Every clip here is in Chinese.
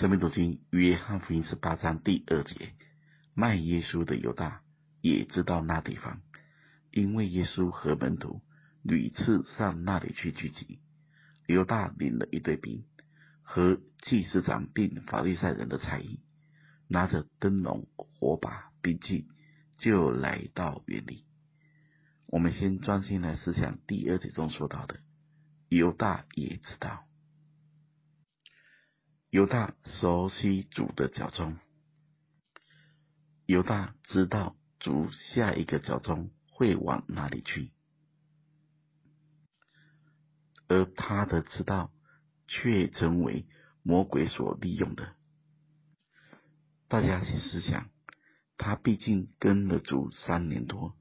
生命读经约翰福音十八章第二节，卖耶稣的犹大也知道那地方，因为耶稣和门徒屡次上那里去聚集。犹大领了一队兵，和祭司长并法利赛人的差役，拿着灯笼、火把、兵器，就来到园里。我们先专心来思想第二节中说到的，犹大也知道。犹大熟悉主的脚踪，犹大知道主下一个脚踪会往哪里去，而他的知道却成为魔鬼所利用的。大家去思想，他毕竟跟了主三年多。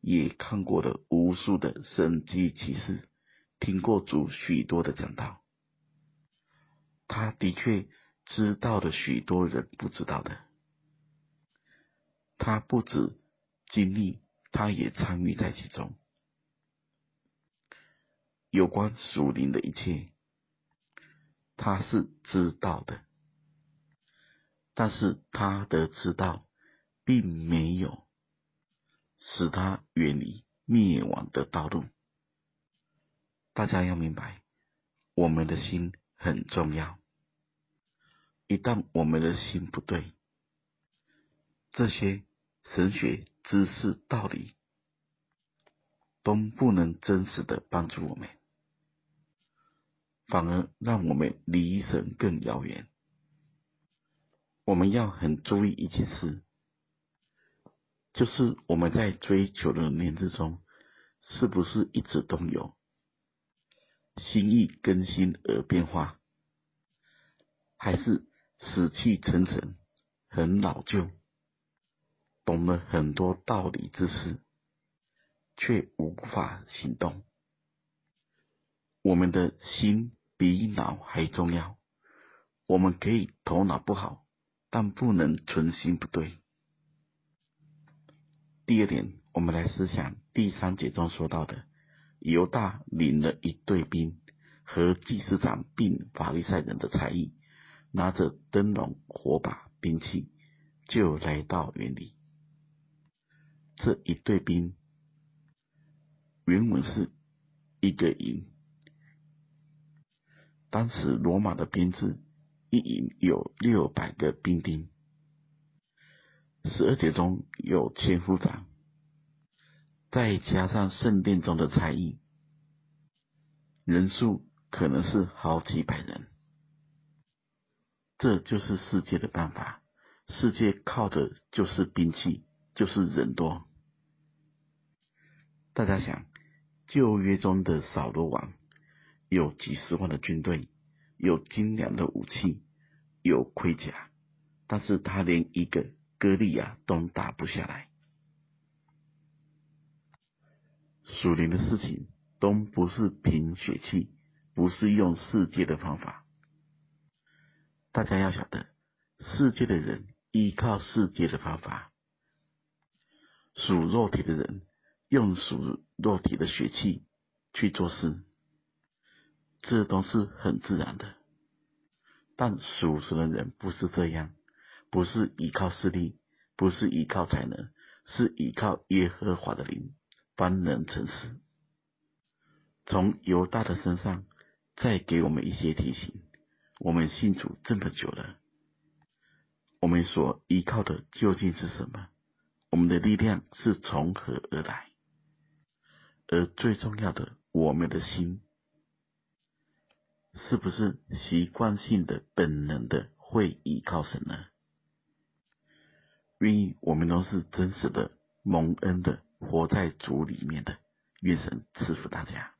也看过了无数的神迹奇事，听过主许多的讲道，他的确知道了许多人不知道的。他不止经历，他也参与在其中。有关属灵的一切，他是知道的，但是他的知道并没有。使他远离灭亡的道路。大家要明白，我们的心很重要。一旦我们的心不对，这些神学知识道理都不能真实的帮助我们，反而让我们离神更遥远。我们要很注意一件事。就是我们在追求的年日中，是不是一直都有心意更新而变化，还是死气沉沉、很老旧，懂了很多道理知识，却无法行动？我们的心比脑还重要。我们可以头脑不好，但不能存心不对。第二点，我们来思想第三节中说到的，犹大领了一队兵，和祭司长并法利赛人的差役，拿着灯笼、火把、兵器，就来到园里。这一队兵，原本是一个营。当时罗马的编制，一营有六百个兵丁。十二节中有千夫长，再加上圣殿中的差役，人数可能是好几百人。这就是世界的办法，世界靠的就是兵器，就是人多。大家想，旧约中的扫罗王有几十万的军队，有精良的武器，有盔甲，但是他连一个。歌利亚都打不下来，属灵的事情都不是凭血气，不是用世界的方法。大家要晓得，世界的人依靠世界的方法，属肉体的人用属肉体的血气去做事，这都是很自然的。但属神的人不是这样。不是依靠势力，不是依靠才能，是依靠耶和华的灵，方能成事。从犹大的身上，再给我们一些提醒：我们信主这么久了，我们所依靠的究竟是什么？我们的力量是从何而来？而最重要的，我们的心，是不是习惯性的、本能的会依靠神呢？愿意，我们都是真实的蒙恩的，活在主里面的。愿神赐福大家。